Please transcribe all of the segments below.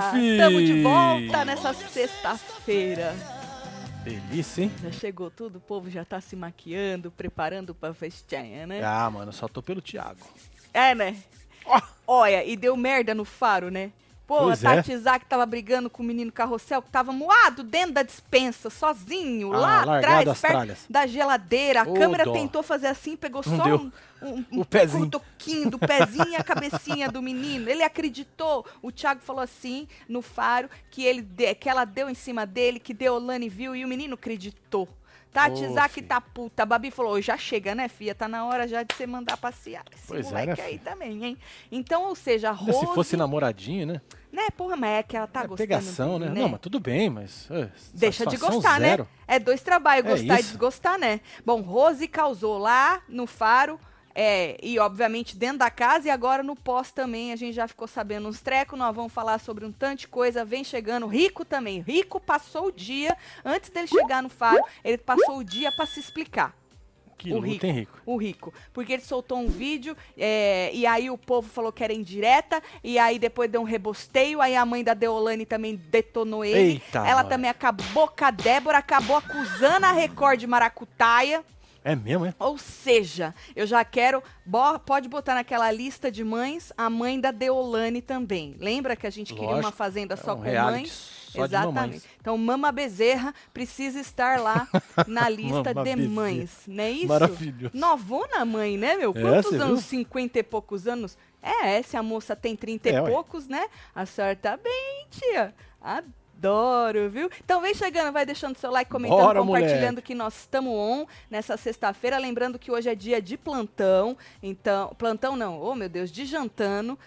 Fala, fi! Tamo de volta nessa sexta-feira. Delícia, hein? Já chegou tudo, o povo já tá se maquiando, preparando pra festinha, né? Ah, mano, só tô pelo Thiago. É, né? Ó. Olha, e deu merda no faro, né? Pô, Pois a é. Tati Isaac tava brigando com o menino carrossel que tava moado dentro da dispensa, sozinho, Ah, lá atrás, perto tralhas. da geladeira. A Ô, câmera dó. tentou fazer assim, pegou Não só deu. um, um, um O pezinho. toquinho do pezinho e a cabecinha do menino. Ele acreditou. O Thiago falou assim no faro que, ele de- que ela deu em cima dele, que Deolane viu e o menino acreditou. Tati Isaac tá puta. A Babi falou, já chega, né, filha? Tá na hora já de você mandar passear. Esse Pois é, moleque né, aí também, hein? Então, ou seja, a Rose... Se fosse namoradinho, né? Né, porra, mas é que ela tá é gostando pegação, né? dele, Não, mas tudo bem, mas. é, Deixa de gostar, zero. né? É dois trabalhos, É gostar e desgostar, né? Bom, Rose causou lá no faro. É, e obviamente dentro da casa e agora no pós também a gente já ficou sabendo uns trecos, nós vamos falar sobre um tanto de coisa, vem chegando, Rico também, Rico passou o dia, antes dele chegar no faro, ele passou o dia pra se explicar. Que o rico. Rico? O Rico. Porque ele soltou um vídeo é, e aí o povo falou que era indireta, e aí depois deu um rebosteio, aí a mãe da Deolane também detonou ele. Eita, Ela nós. também acabou com a Débora, acabou acusando a Record de maracutaia. É mesmo, é? Ou seja, eu já quero. bo- pode botar naquela lista de mães a mãe da Deolane também. Lembra que a gente queria uma Lógico, fazenda só é um com mães? só mamães. Então, Mama Bezerra precisa estar lá na lista de Bezerra. mães, não é isso? Maravilhoso. Novona mãe, né, meu? É, Quantos você anos? viu? 50 e poucos anos? É, é, se a moça tem 30 e É, ué. poucos, né? Acerta bem, tia. Adoro, viu? Então vem chegando, vai deixando seu like, comentando, Bora, compartilhando moleque. que nós estamos on nessa sexta-feira. Lembrando que hoje é dia de plantão. Então, plantão não, oh meu Deus, de jantando.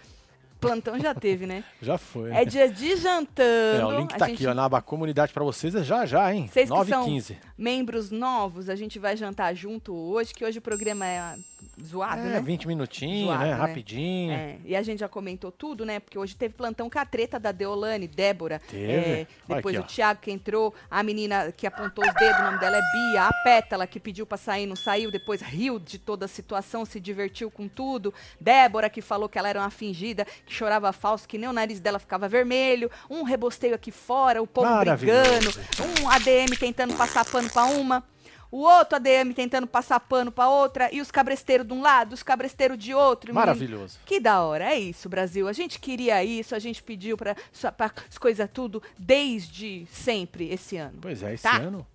Plantão já teve, né? Já foi. É dia de jantando. É, o link A tá gente- aqui, ó, na aba comunidade pra vocês, é já já, hein? Vocês que 9 são h 15 membros novos, a gente vai jantar junto hoje, que hoje o programa é zoado, É, né? 20 minutinhos, Zoado, né? né? Rapidinho. É, e a gente já comentou tudo, né? Porque hoje teve plantão com a treta da Deolane, Débora. Teve. é, depois aqui, o. Thiago que entrou, a menina que apontou os dedos, o nome dela é Bia, a Pétala que pediu pra sair, não saiu, depois riu de toda a situação, se divertiu com tudo. Débora que falou que ela era uma fingida, que chorava falso, que nem o nariz dela ficava vermelho. Um rebosteio aqui fora, o povo brigando. Um ADM tentando passar pano pra uma. O outro ADM tentando passar pano pra outra. E os cabresteiros de um lado, os cabresteiros de outro. menino. Maravilhoso. Que da hora, é isso, Brasil. A gente queria isso, a gente pediu para as coisas tudo desde sempre esse ano. Pois é, esse Tá. ano,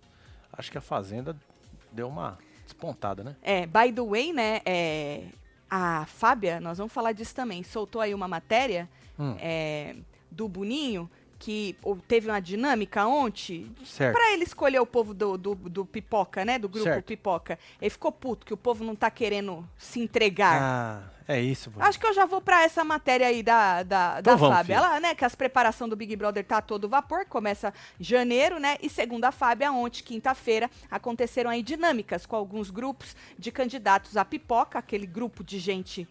acho que a Fazenda deu uma despontada, né? É, by the way, né, é, a Fábia, nós vamos falar disso também, soltou aí uma matéria Hum. é, do Boninho, que teve uma dinâmica ontem, Certo. Pra ele escolher o povo do, do, do Pipoca, né, do grupo Certo. Pipoca. Ele ficou puto que o povo não tá querendo se entregar. Ah, é isso. Acho que eu já vou pra essa matéria aí da, da, Então da vamos, Fábia. filha. Ela, né, que as preparação do Big Brother tá a todo vapor, começa janeiro, né? E segundo a Fábia, ontem, quinta-feira, aconteceram aí dinâmicas com alguns grupos de candidatos à pipoca, aquele grupo de gente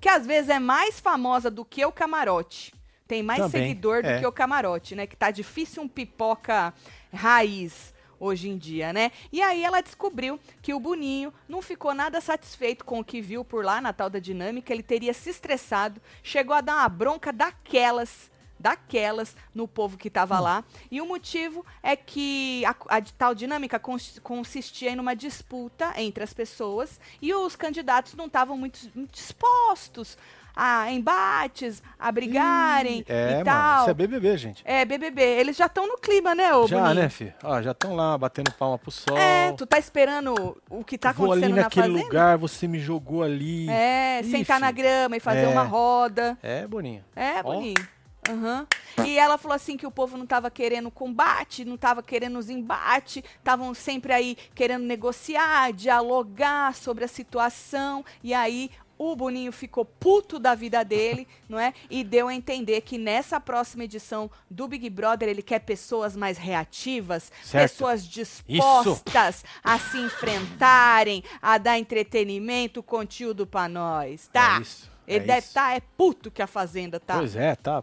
que às vezes é mais famosa do que o camarote. Tem mais Também, seguidor do é. que o camarote, né? Que tá difícil um pipoca raiz hoje em dia, né? E aí ela descobriu que o Boninho não ficou nada satisfeito com o que viu por lá na tal da dinâmica, ele teria se estressado, chegou a dar uma bronca daquelas daquelas no povo que estava lá. E o motivo é que a, a tal dinâmica cons- consistia em uma disputa entre as pessoas e os candidatos não estavam muito dispostos a embates, a brigarem é, e mano, tal. isso é BBB, gente. É, BBB. Eles já estão no clima, né, ô já, né, filho? Ó, já estão lá batendo palma pro sol. É, tu tá esperando o que tá Vou ali acontecendo na naquele lugar, você me jogou ali. É, Ih, sentar na filho. grama e fazer É. uma roda. É, Boninho. É, Ó. Boninho. Aham. E ela falou assim que o povo não tava querendo combate, não tava querendo os embates, estavam sempre aí querendo negociar, dialogar sobre a situação. E aí o Boninho ficou puto da vida dele, não é? E deu a entender que nessa próxima edição do Big Brother ele quer pessoas mais reativas, Certo. pessoas dispostas a se enfrentarem, a dar entretenimento, conteúdo pra nós, tá? É isso. Ele é deve isso. estar é puto que a fazenda tá. Pois é, tá.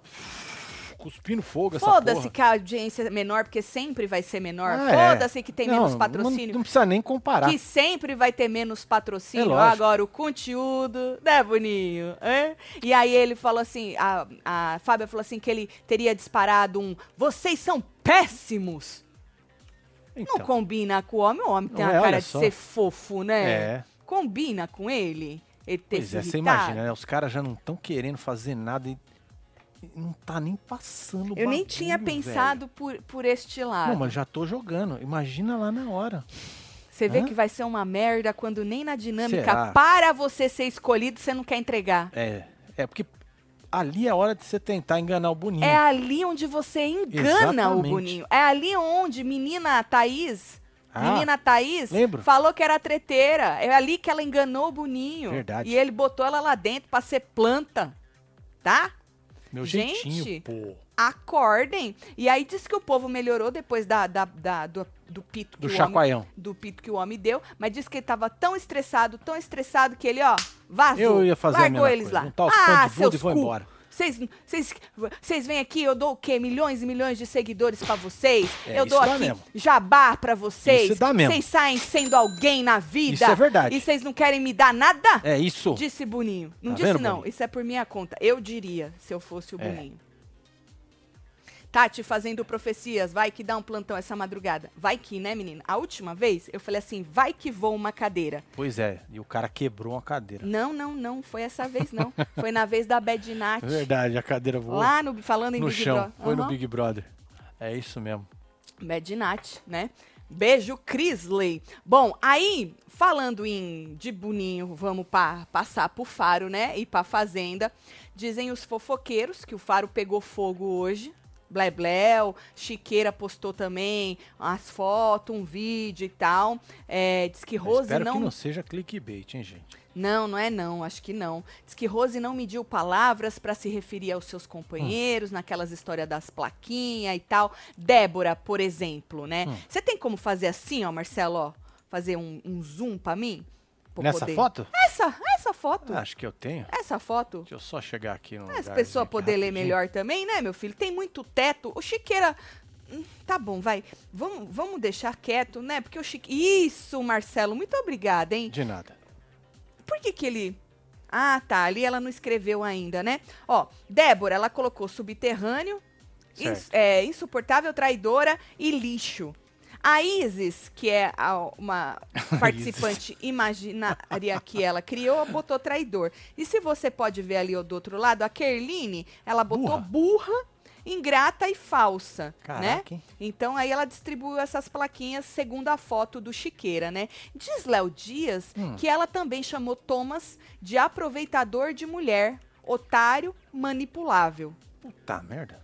Cuspindo fogo essa Foda-se que a audiência é menor, porque sempre vai ser menor. Ah, é. Foda-se que tem Não, menos não- patrocínio. Não, precisa nem comparar. que sempre vai ter menos É patrocínio. lógico. Agora, o conteúdo, né, Boninho? É? E aí ele falou assim, a, a Fábia falou assim que ele teria disparado um vocês são péssimos. Então, Não combina com o homem, o homem tem Não a é, cara de só. ser fofo, né? É. Combina com ele? Ele ter Pois é, você imagina, né? Os caras já não estão querendo fazer nada e não tá nem passando o Eu nem bagulho, tinha velho. pensado por, por este lado. Não, mas já tô jogando. Imagina lá na hora. Você vê Hã? que vai ser uma merda quando nem na dinâmica Será? para você ser escolhido você não quer entregar. É, é porque ali é a hora de você tentar enganar o Boninho. É ali onde você engana o Exatamente. Boninho. É ali onde menina Thaís, Ah, menina Thaís, lembro. falou que era treteira. É ali que ela enganou o Boninho. Verdade. E ele botou ela lá dentro pra ser planta. Tá? Meu Gente, jeitinho, pô. Acordem. E aí diz que o povo melhorou depois da, da- da- do, do pito que Do o homem chacoalhão. do pito que o homem deu, mas disse que ele tava tão estressado, tão estressado que ele, ó, vazou. Eu ia fazer largou eles coisa, lá. ah, seus e vou cu. embora. Vocês, vêm aqui, eu dou o quê? Milhões e milhões de seguidores pra vocês. É, eu dou aqui mesmo. jabá pra vocês. Isso dá mesmo. Vocês saem sendo alguém na vida. Isso é verdade. E vocês não querem me dar nada? É isso. Disse Boninho. Não Tá disse vendo, não, Boninho? isso é por minha conta. Eu diria, se eu fosse o É. Boninho. Tati fazendo profecias, vai que dá um plantão essa madrugada. Vai que, né, menina? A última vez eu falei assim, vai que voa uma cadeira. Pois é, e o cara quebrou uma cadeira. Não, não, não, foi essa vez não. Foi na vez da Bad Nat. É verdade, a cadeira voou Lá no, falando em no Big chão. Brother. Foi no Aham. Big Brother. É isso mesmo. Bad Nat, né? Beijo, Crisley. Bom, aí, falando em de Boninho, vamos pa, passar pro Faro, né? E pra Fazenda. Dizem os fofoqueiros que o Faro pegou fogo hoje. Blebleu, Chiqueira postou também as fotos, um vídeo e tal. É, diz que Eu Rose Espero não que não seja clickbait, hein, gente? não, não é não, acho que não. Diz que Rose não mediu palavras para se referir aos seus companheiros, naquelas histórias das plaquinhas e tal. Débora, por exemplo, né? Hum. Você tem como fazer assim, ó, Marcelo, ó? Fazer um, um zoom pra mim? Nessa poder- foto? Essa, essa foto. Ah, acho que eu tenho. Essa foto. Deixa eu só chegar aqui no. As pessoas poder ler rapidinho. melhor também, né, meu filho? Tem muito teto. O Chiqueira. hum, Tá bom, vai. Vamos, vamos deixar quieto, né? Porque o Chique. Isso, Marcelo, muito obrigada, hein? De nada. Por que que ele... Ah, tá, ali ela não escreveu ainda, né? Ó, Débora, ela colocou subterrâneo, ins- é, insuportável, traidora e lixo. A Isis, que é a- uma participante imaginária que ela criou, botou traidor. E se você pode ver ali do outro lado, a Kerline, ela botou burra, ingrata e falsa, né? Caraca, hein? Então aí ela distribuiu essas plaquinhas segundo a foto do Chiqueira, né? Diz Léo Dias Hum. que ela também chamou Thomas de aproveitador de mulher, otário, manipulável. Puta merda.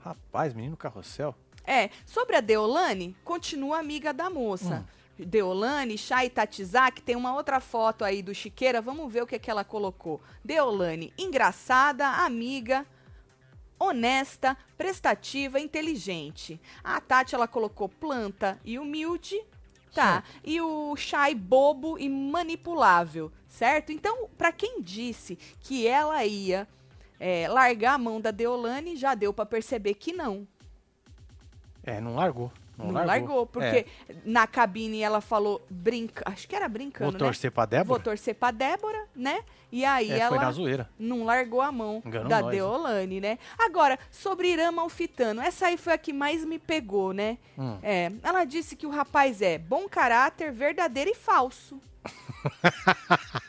Rapaz, menino carrossel. É, sobre a Deolane, continua amiga da moça. Deolane, Chay Tatizak, tem uma outra foto aí do Chiqueira, vamos ver o que, é que ela colocou. Deolane, engraçada, amiga, honesta, prestativa, inteligente. A Tati, ela colocou planta e humilde, tá? E o Chay bobo e manipulável, certo? Então, pra quem disse que ela ia é, largar a mão da Deolane, já deu pra perceber que não. É, não largou. Não, Não, largou. porque na cabine ela falou brinca, acho que era É, brincando, vou né? torcer pra Vou Débora. torcer pra Débora, né? E aí É, foi na ela zoeira. não largou a mão Enganou da nós, hein? Deolane, né? Agora, sobre Irã Malfitano, essa aí foi a que mais me pegou, né? Hum. É, ela disse que o rapaz é bom caráter, verdadeiro e falso.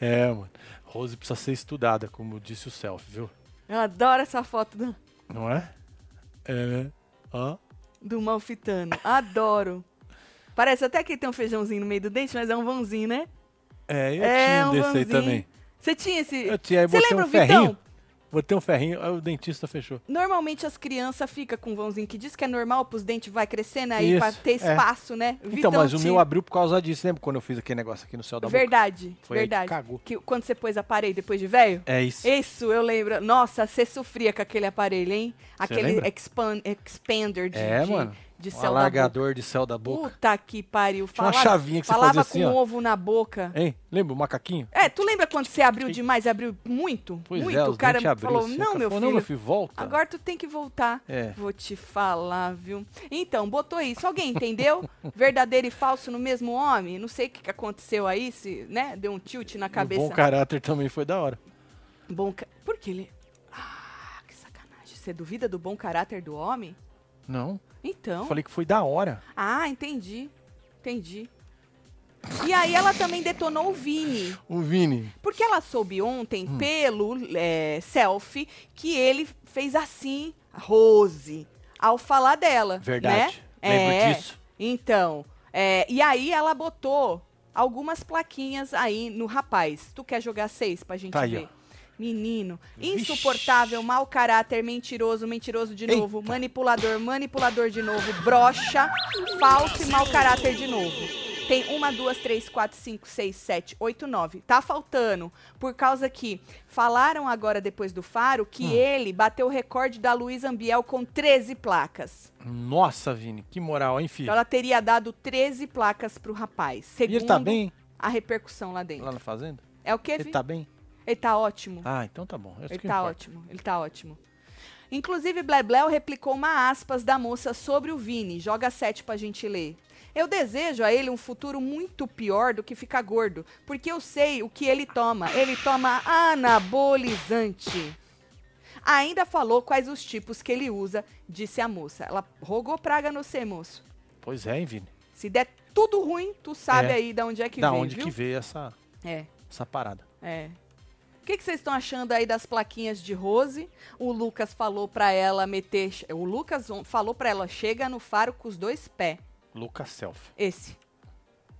É, mano. Rose precisa ser estudada, como disse o Self, viu? Eu adoro essa foto do, Não é? É, né? Ó. do Malfitano. Adoro. Parece até que tem um feijãozinho no meio do dente, mas é um vãozinho, né? É, eu É, tinha um desse aí vãozinho. também. Você tinha esse. Eu tinha, aí Você lembra um o Vitão? ferrinho. Botei um ferrinho, aí o dentista fechou. Normalmente as crianças ficam com um vãozinho que diz que é normal pros dentes vai crescendo aí pra Isso, ter é. espaço, né? então, mas o meu abriu por causa disso. Lembra quando eu fiz aquele negócio aqui no céu da boca? Verdade, Foi aí que verdade. cagou. Que quando você pôs aparelho depois de velho? É isso. Isso, eu lembro. Nossa, você sofria com aquele aparelho, hein? Aquele expander de, É, de- mano. De Um céu da boca. alargador de céu da boca. Puta que pariu. Tinha uma Falava, chavinha que você falava fazia assim, com ó. ovo na boca. Hein? Lembra o macaquinho? É, tu lembra quando você abriu demais, abriu muito? Pois muito. é, o cara abriu, falou, assim, não, meu falou, filho, Não, meu filho, volta. agora tu tem que voltar. É. Vou te falar, viu? Então, botou isso. Alguém entendeu? Verdadeiro e falso no mesmo homem? Não sei o que, que aconteceu aí, se, né? Deu um tilt na E o cabeça. bom caráter também foi da hora. Bom ca... Por que ele... Ah, que sacanagem. Você duvida do bom caráter do homem? Não, Então... falei que foi da hora. Ah, entendi. Entendi. E aí ela também detonou o Vini. O Vini. Porque ela soube ontem, Hum. pelo é, selfie, que ele fez assim, Rose, ao falar dela. Verdade. Né? Lembro É, disso. Então, é, e aí ela botou algumas plaquinhas aí no rapaz. Tu quer jogar seis pra gente Tá aí, ver? ó. Menino, insuportável, mau caráter, mentiroso, mentiroso de novo, Eita. manipulador, manipulador de novo, broxa, falso e mau caráter de novo. Tem uma, duas, três, quatro, cinco, seis, sete, oito, nove. Tá faltando, por causa que falaram agora depois do Faro que Hum. ele bateu o recorde da Luísa Ambiel com 13 placas. Nossa, Vini, que moral, hein, filho? Então ela teria dado 13 placas pro rapaz. E Segundo ele tá bem a repercussão lá dentro. lá na fazenda? É o que, Ele Vi? tá bem? Ele tá ótimo. Ah, então tá bom. É isso Ele tá importa. ótimo, ele tá ótimo. Inclusive, Blebleu replicou uma aspas da moça sobre o Vini. Joga sete pra gente ler. Eu desejo a ele um futuro muito pior do que ficar gordo, porque eu sei o que ele toma. Ele toma anabolizante. Ainda falou quais os tipos que ele usa, disse a moça. Ela rogou praga no C, moço. Pois é, hein, Vini? Se der tudo ruim, tu sabe É. aí de onde é que da veio, onde viu? que veio essa, É. essa parada? É. O que que vocês estão achando aí das plaquinhas de Rose? O Lucas falou pra ela meter. O Lucas falou pra ela: chega no faro com os dois pés. Lucas Self. Esse.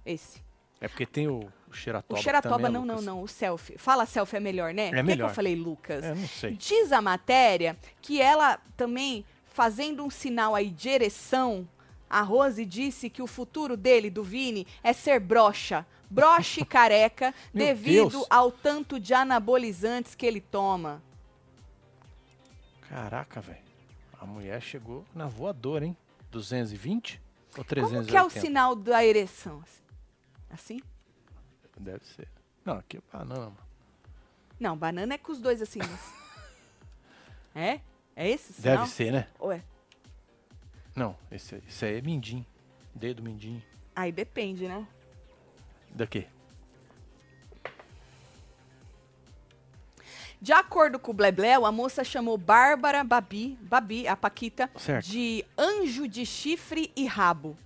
Esse. É porque tem o, Xeratoba. o que Xeratoba, é não, não, Lucas. não. O selfie. Fala selfie é melhor, né? Por que que melhor. eu falei Lucas? É, não sei. Diz a matéria que ela também, fazendo um sinal aí de ereção, a Rose disse que o futuro dele, do Vini, é ser broxa. Broxa e careca, devido Deus. ao tanto de anabolizantes que ele toma. Caraca, velho. A mulher chegou na voadora, hein? 220 ou 380? Como que é o sinal da ereção? Assim? Deve ser. Não, aqui é banana, mano. Não, banana é com os dois assim. é? É esse o sinal? Deve ser, né? Ou é? Não, esse, esse aí é mindim. Dedo mindim. Aí depende, né? Daqui. De acordo com o Blebleu, a moça chamou Bárbara Babi, Babi, a Paquita, Certo. de anjo de chifre e rabo.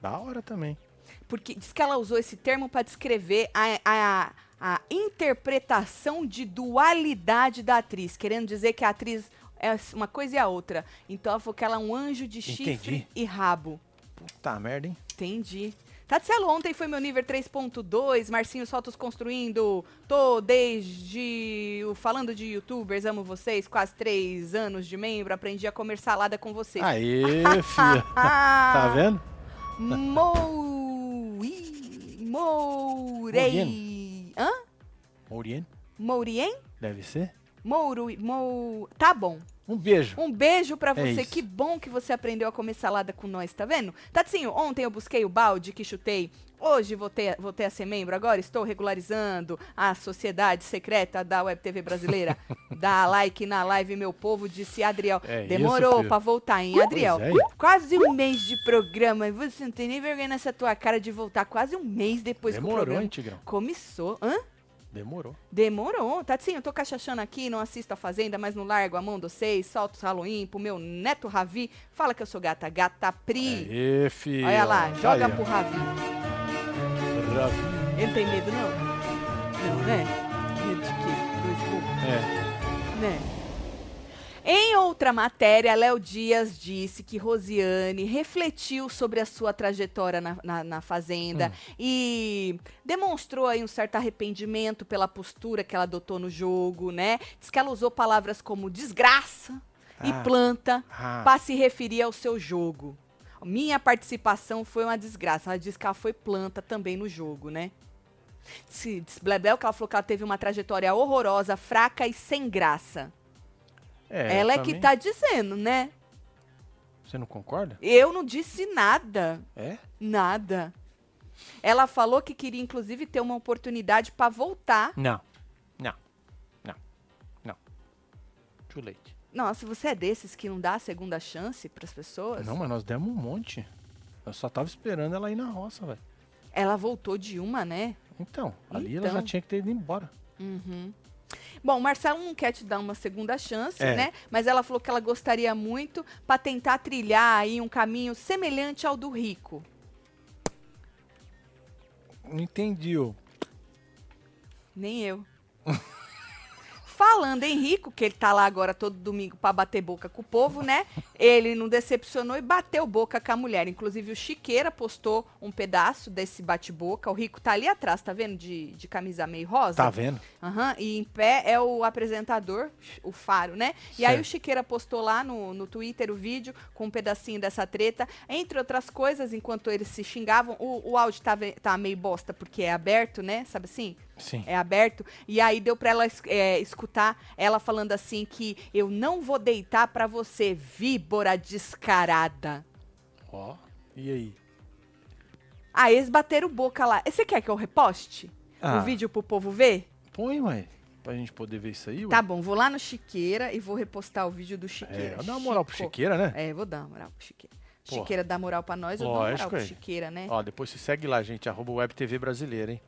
Da hora também. Porque diz que ela usou esse termo para descrever a, a, a interpretação de dualidade da atriz, querendo dizer que a atriz é uma coisa e a outra. Então ela falou que ela é um anjo de chifre Entendi. e rabo. Puta merda, hein? Entendi. Tatselo, ontem foi meu nível 3.2, Marcinho Sotos construindo, tô desde o Falando de Youtubers, amo vocês, quase três anos de membro, aprendi a comer salada com vocês. Aê, filha. tá vendo? Moui, Mourei. Hã? Mourien? Mourien? Deve ser. Mouro, mou... Tá bom. Um beijo. Um beijo pra É você. isso. que bom que você aprendeu a comer salada com nós, tá vendo? Tatinho, ontem eu busquei o balde que chutei. Hoje voltei, voltei a ser membro. Agora estou regularizando a sociedade secreta da Web TV brasileira. Dá like na live, meu povo, disse Adriel. É Demorou pra voltar, hein, Adriel? é. Quase um mês de programa. E você não tem nem vergonha nessa tua cara de voltar quase um mês depois que o Demorou, programa hein, Tigrão? começou. Hã? Demorou. Demorou. Tatinho, eu tô cachachando aqui, não assisto a Fazenda, mas não largo a mão de vocês, solto os Halloween pro meu neto Ravi. Fala que eu sou gata, gata Pri. Aê, filho. Olha lá, joga Aí, ó. pro Ravi. Ravi. Ele tem medo, não? Não, né? Medo de quê? Dois burros, É. né? Em outra matéria, Léo Dias disse que Rosiane refletiu sobre a sua trajetória na, na, na Fazenda e demonstrou aí um certo arrependimento pela postura que ela adotou no jogo, né? Diz que ela usou palavras como desgraça e Ah. planta Ah, para se referir ao seu jogo. Minha participação foi uma desgraça. Ela disse que ela foi planta também no jogo, né? Se, diz Blebel que ela falou que ela teve uma trajetória horrorosa, fraca e sem graça. É, ela é também. que tá dizendo, né? Você não concorda? Eu não disse nada. É? Nada. Ela falou que queria, inclusive, ter uma oportunidade pra voltar. Não. Não. Não. Não. Too late. Nossa, você é desses que não dá a segunda chance pras pessoas? Não, mas nós demos um monte. Eu só tava esperando ela ir na roça, velho. Ela voltou de uma, né? Então, ali ela Então. já tinha que ter ido embora. Uhum. Bom, o Marcelo não quer te dar uma segunda chance, É. né? Mas ela falou que ela gostaria muito pra tentar trilhar aí um caminho semelhante ao do Rico. Não entendi, ô. Nem eu. Falando em Rico, que ele tá lá agora todo domingo pra bater boca com o povo, né? Ele não decepcionou e bateu boca com a mulher. Inclusive o Chiqueira postou um pedaço desse bate-boca. O Rico tá ali atrás, tá vendo? De, de camisa meio rosa. Tá vendo? Aham, e em pé é o apresentador, o Faro, né? E aí Certo. o Chiqueira postou lá no, no Twitter o vídeo com um pedacinho dessa treta. Entre outras coisas, enquanto eles se xingavam, o, o áudio tá, tá meio bosta, porque é aberto, né? Sabe assim? Sim. É aberto. E aí deu pra ela é, escutar ela falando assim que eu não vou deitar pra você, víbora descarada. Ó. E aí? Aí eles bateram boca lá. Você quer que eu reposte Ah. o vídeo pro povo ver? Põe, ué. Pra gente poder ver isso aí, ué. Tá bom, vou lá no Chiqueira e vou repostar o vídeo do É, Chiqueira. dá uma moral pro. Chiqueira, né? É, vou dar uma moral pro Chiqueira. Porra. Chiqueira dá moral pra nós, eu dou uma moral Lógico, pro é. Chiqueira, né? Ó, depois você segue lá, gente. Arroba Web TV Brasileira, hein?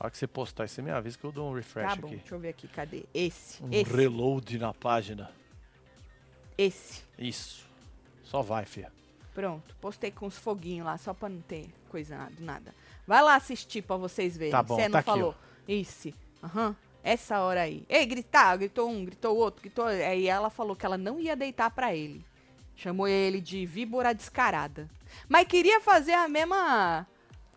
A hora que você postar, você me avisa que eu dou um refresh Tá bom, aqui. deixa eu ver aqui, cadê? Esse, Um esse, reload na página. esse. Isso. Só vai, fia. Pronto, postei com os foguinhos lá, só pra não ter coisa nada, nada. Vai lá assistir pra vocês verem. Tá bom, Você tá não aqui, falou. Isso, aham, essa hora aí. Ei, gritar, gritou um, gritou outro, gritou... Aí ela falou que ela não ia deitar pra ele. Chamou ele de víbora descarada. Mas queria fazer a mesma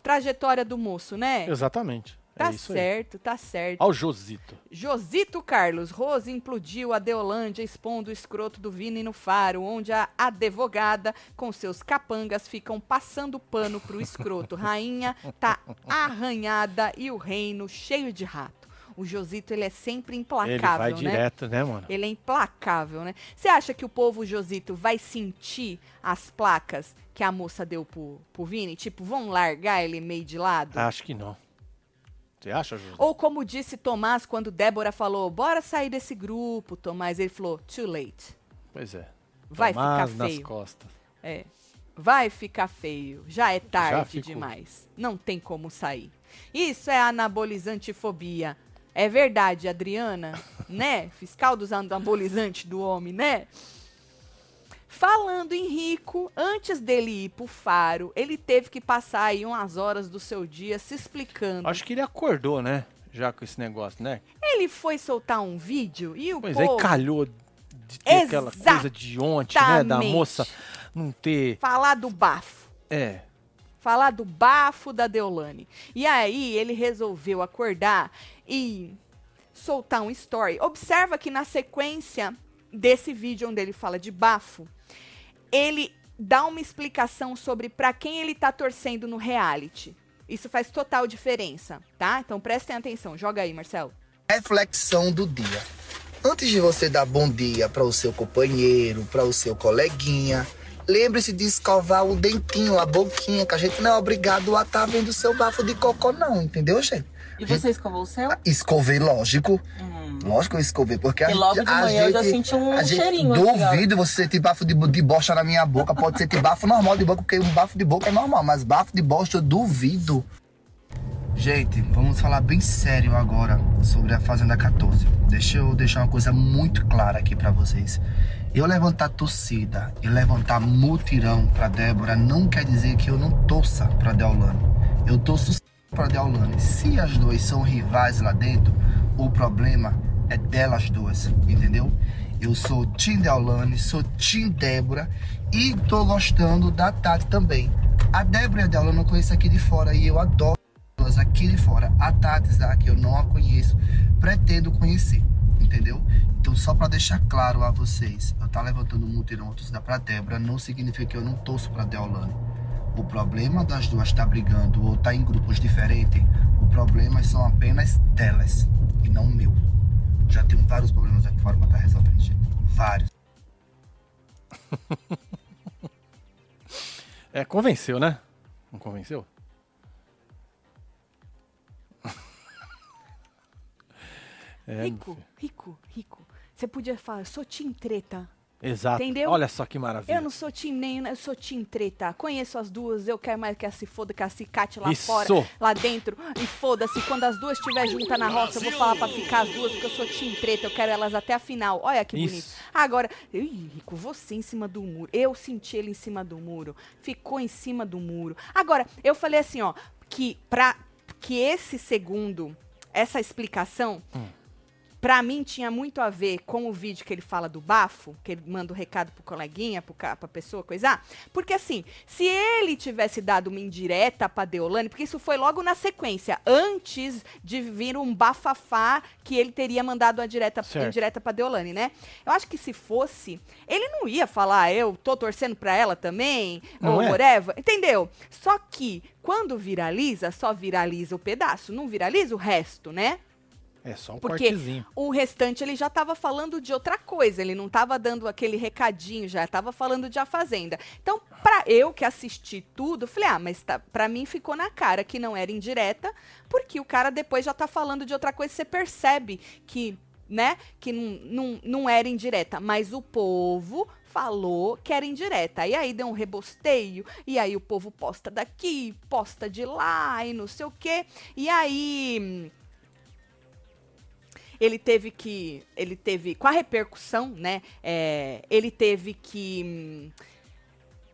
trajetória do moço, né? Exatamente. Tá é isso aí. certo, tá certo. Ó o Josito. Josito Carlos, Rose implodiu a Deolândia expondo o escroto do Vini no faro, onde a advogada com seus capangas ficam passando pano pro escroto. Rainha tá arranhada e o reino cheio de rato. O Josito, ele é sempre implacável, Ele vai né? direto, né, mano? Ele é implacável, né? Você acha que o povo Josito vai sentir as placas que a moça deu pro, pro Vini? Tipo, vão largar ele meio de lado? Acho que não. Você acha, José? Ou como disse Tomás quando Débora falou, bora sair desse grupo, Tomás, ele falou, too late. Pois é. Vai Tomás ficar nas feio. costas. É. Vai ficar feio. Já é tarde ficou. demais. Não tem como sair. Isso é anabolizantifobia. É verdade, Adriana, né? Fiscal dos anabolizantes do homem, né? Falando em Rico, antes dele ir pro faro, ele teve que passar aí umas horas do seu dia se explicando. Acho que ele acordou, né? Já com esse negócio, né? Ele foi soltar um vídeo e o Pois povo aí calhou de ter aquela coisa de ontem, né? Da moça não ter. falar do bafo. É. Falar do bafo da Deolane. E aí ele resolveu acordar e soltar um story. Observa que na sequência desse vídeo onde ele fala de bafo, ele dá uma explicação sobre pra quem ele tá torcendo no reality. Isso faz total diferença, tá? Então prestem atenção. Joga aí, Marcelo. reflexão do dia. Antes de você dar bom dia para o seu companheiro, para o seu coleguinha, lembre-se de escovar o dentinho, a boquinha, que a gente não é obrigado a estar vendo seu bafo de cocô, não, entendeu, gente? E você escovou o seu? Escovei, lógico. Hum. Lógico que eu escovei, porque a, E logo de a manhã eu já gente, senti um a gente cheirinho ó. Duvido você sentir bafo de, de bosta na minha boca. Pode sentir bafo normal de boca, porque um bafo de boca é normal, mas bafo de bosta eu duvido. Gente, vamos falar bem sério agora sobre a Fazenda 14. Deixa eu deixar uma coisa muito clara aqui pra vocês. Eu levantar torcida e levantar mutirão pra Débora não quer dizer que eu não torça pra Deolane. Eu torço pra Deolane. Se as duas são rivais lá dentro, o problema é delas duas, entendeu? Eu sou Tim Deolane, sou Tim Débora e tô gostando da Tati também. A Débora e a Deolane eu conheço aqui de fora e eu adoro pessoas aqui de fora. A Tati, que eu não a conheço, pretendo conhecer, entendeu? Então, só para deixar claro a vocês, eu tá levantando um mutirão torcida pra Débora, não significa que eu não torço pra Deolane. O problema das duas estar brigando ou tá em grupos diferentes, o problema são apenas delas e não meu. Já tenho vários problemas aqui fora pra estar resolvendo, gente. Vários. É, convenceu, né? Não convenceu? É, rico, rico, rico. Você podia falar, eu sou Tim Treta. Exato. Entendeu? Olha só que maravilha. Eu não sou Tim nem, eu sou Tim Treta. Conheço as duas, eu quero mais que a se foda, que a se cate lá Isso. fora, lá dentro. E foda-se, quando as duas estiver juntas na roça, eu vou falar pra ficar as duas, porque eu sou Tim Treta, eu quero elas até a final. Olha que bonito. Isso. Agora, ih, Rico, você em cima do muro. Eu senti ele em cima do muro. Ficou em cima do muro. Agora, eu falei assim, ó, que pra que esse segundo, essa explicação, Pra mim tinha muito a ver com o vídeo que ele fala do bafo, que ele manda o recado pro coleguinha, pro pra pessoa coisar. Porque assim, se ele tivesse dado uma indireta pra Deolane, porque isso foi logo na sequência, antes de vir um bafafá que ele teria mandado a direta, Certo. indireta pra Deolane, né? Eu acho que se fosse, ele não ia falar, "Ah, eu tô torcendo pra ela também, Não ou é? whatever, entendeu? Só que quando viraliza, só viraliza o pedaço, não viraliza o resto, né? É só um Porque cortezinho. o restante ele já estava falando de outra coisa, ele não estava dando aquele recadinho, já estava falando de A Fazenda. Então, pra eu que assisti tudo, falei, ah, mas tá, pra mim ficou na cara que não era indireta, porque o cara depois já tá falando de outra coisa, você percebe que, né, que não, não, não era indireta, mas o povo falou que era indireta. E aí deu um rebosteio, e aí o povo posta daqui, posta de lá, e não sei o quê. E aí ele teve que, ele teve, com a repercussão, né, é, ele teve que hum,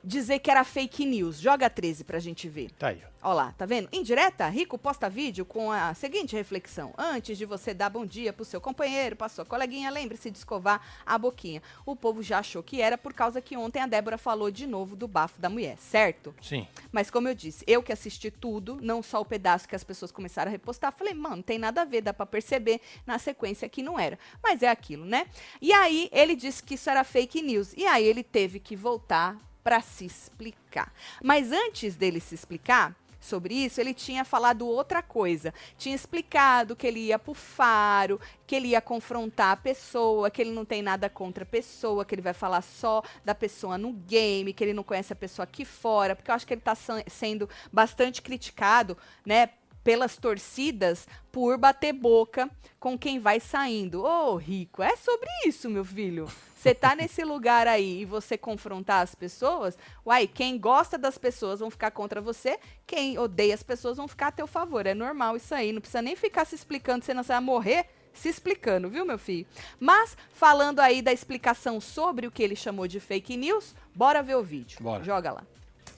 dizer que era fake news. Joga 13 pra gente ver. Tá aí, ó. Ó lá, tá vendo? Indireta, Rico posta vídeo com a seguinte reflexão. Antes de você dar bom dia pro seu companheiro, pra sua coleguinha, lembre-se de escovar a boquinha. O povo já achou que era por causa que ontem a Débora falou de novo do bafo da mulher, certo? Sim. Mas como eu disse, eu que assisti tudo, não só o pedaço que as pessoas começaram a repostar, falei, mano, não tem nada a ver, dá pra perceber na sequência que não era. Mas é aquilo, né? E aí ele disse que isso era fake news. E aí ele teve que voltar pra se explicar. Mas antes dele se explicar, sobre isso, ele tinha falado outra coisa. Tinha explicado que ele ia pro faro, que ele ia confrontar a pessoa, que ele não tem nada contra a pessoa, que ele vai falar só da pessoa no game, que ele não conhece a pessoa aqui fora, porque eu acho que ele tá san- sendo bastante criticado, né? Pelas torcidas por bater boca com quem vai saindo. Ô, Rico, é sobre isso, meu filho. Você tá nesse lugar aí e você confrontar as pessoas, uai, quem gosta das pessoas vão ficar contra você, quem odeia as pessoas vão ficar a teu favor. É normal isso aí, não precisa nem ficar se explicando, senão você vai morrer se explicando, viu, meu filho? Mas, falando aí da explicação sobre o que ele chamou de fake news, bora ver o vídeo. Bora. Joga lá.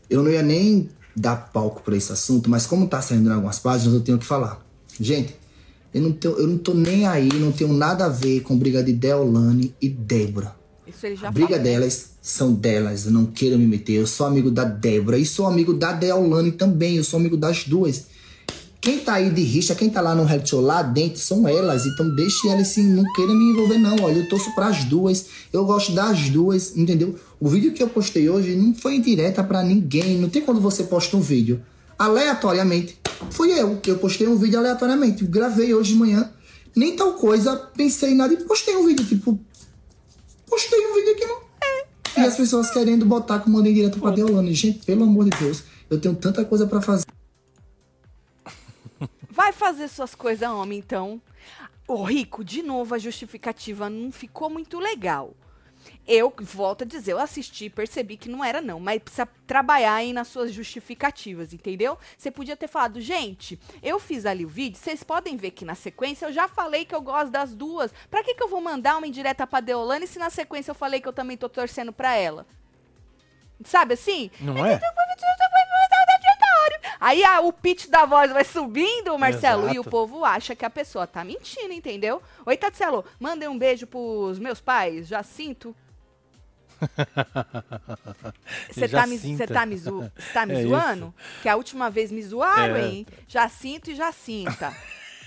Eu não ia nem dar palco para esse assunto, mas como tá saindo em algumas páginas, eu tenho que falar. Gente, eu não, tenho, eu não tô nem aí, não tenho nada a ver com briga de Deolane e Débora. Isso ele já A briga falou. delas são delas, eu não quero me meter. Eu sou amigo da Débora e sou amigo da Deolane também, eu sou amigo das duas. Quem tá aí de rixa, quem tá lá no reality show lá dentro são elas, então deixe elas assim, não queira me envolver não, olha, eu torço pras duas, eu gosto das duas, entendeu? O vídeo que eu postei hoje não foi indireta pra ninguém, não tem quando você posta um vídeo aleatoriamente. Fui eu, eu postei um vídeo aleatoriamente, gravei hoje de manhã, nem tal coisa, pensei em nada e postei um vídeo, tipo, postei um vídeo que não e as pessoas querendo botar como mandei direto pra Deolane. Gente, pelo amor de Deus, eu tenho tanta coisa pra fazer. Vai fazer suas coisas, homem, então. Ô, Rico, de novo, a justificativa não ficou muito legal. Eu volto a dizer, eu assisti, percebi que não era não, mas precisa trabalhar aí nas suas justificativas, entendeu? Você podia ter falado, gente, eu fiz ali o vídeo, vocês podem ver que na sequência eu já falei que eu gosto das duas. Pra que que eu vou mandar uma indireta pra Deolane se na sequência eu falei que eu também tô torcendo pra ela? Sabe assim? Não é? Aí a- o pitch da voz vai subindo, Marcelo, e o Exato. povo acha que a pessoa tá mentindo, entendeu? Oi, Tatselo, mandem um beijo pros meus pais, Jacinto. Você tá, me, tá me, zo- tá me É zoando? Que a última vez me zoaram, É. hein? Jacinto e Jacinta.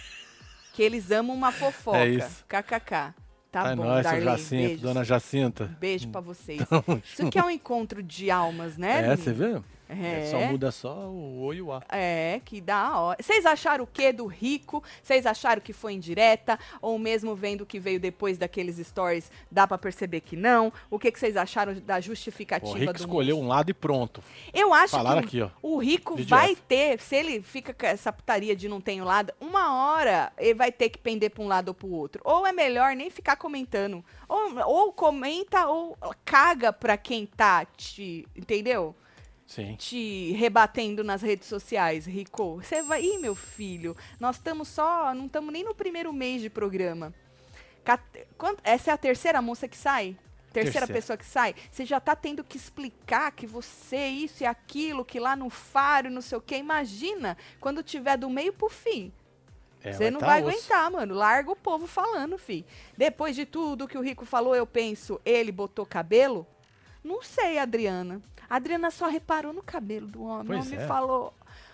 que eles amam uma fofoca. É isso. KKK. Tá é bom, nóis, seu Darlene. Jacinto, beijos. dona Jacinta. Beijo pra vocês. Isso que é um encontro de almas, né, É, você vê? É. Só muda só o O e o A. É, que da hora. Vocês acharam o que do rico? Vocês acharam que foi indireta? Ou mesmo vendo o que veio depois daqueles stories, dá pra perceber que não? O que que vocês acharam da O justificativa Rick do escolheu um lado e pronto. Eu acho Falaram que aqui, ó. o rico vai ter, se ele fica com essa putaria de não tem o lado, uma hora ele vai ter que pender pra um lado ou pro outro. Ou é melhor nem ficar comentando. Ou, ou comenta ou caga pra quem tá te, entendeu? Sim. te rebatendo nas redes sociais, Rico. Você vai. Ih, meu filho, nós estamos só. Não estamos nem no primeiro mês de programa. Cat- quant- Essa é a terceira moça que sai? Terceira Terceira. pessoa que sai? Você já tá tendo que explicar que você isso e aquilo, que lá no faro, não sei o quê. Imagina quando tiver do meio pro fim. É, Você não tá vai osso. aguentar, mano. Larga o povo falando, fi. Depois de tudo que o Rico falou, eu penso, ele botou cabelo? Não sei, Adriana. A Adriana só reparou no cabelo do homem. Pois o homem é. falou.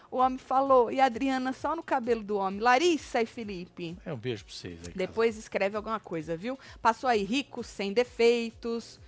O homem falou. E a Adriana só no cabelo do homem. Larissa e Felipe. É um beijo pra vocês aí. Depois escreve alguma coisa, viu? Passou aí rico, sem defeitos.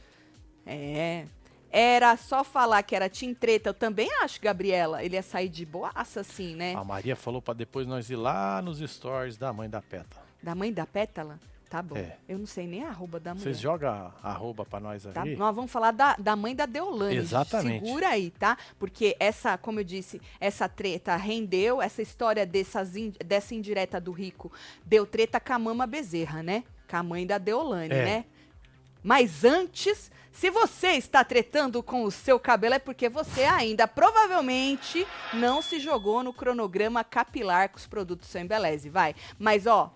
É. Era só falar que era Tim Treta. Eu também acho, Gabriela. Ele ia sair de boaça, assim, né? A Maria falou pra depois nós ir lá nos stories da mãe da Peta. Da mãe da Pétala? Tá bom. É. Eu não sei nem a arroba da mulher. Vocês jogam a arroba pra nós Tá? ali? Nós vamos falar da, da mãe da Deolane. Exatamente. Segura aí, tá? Porque essa, como eu disse, essa treta rendeu, essa história dessas in- dessa indireta do rico deu treta com a mama Bezerra, né? Com a mãe da Deolane, É. né? Mas antes, se você está tretando com o seu cabelo, é porque você ainda provavelmente não se jogou no cronograma capilar com os produtos Sem Embeleze, vai. Mas, ó,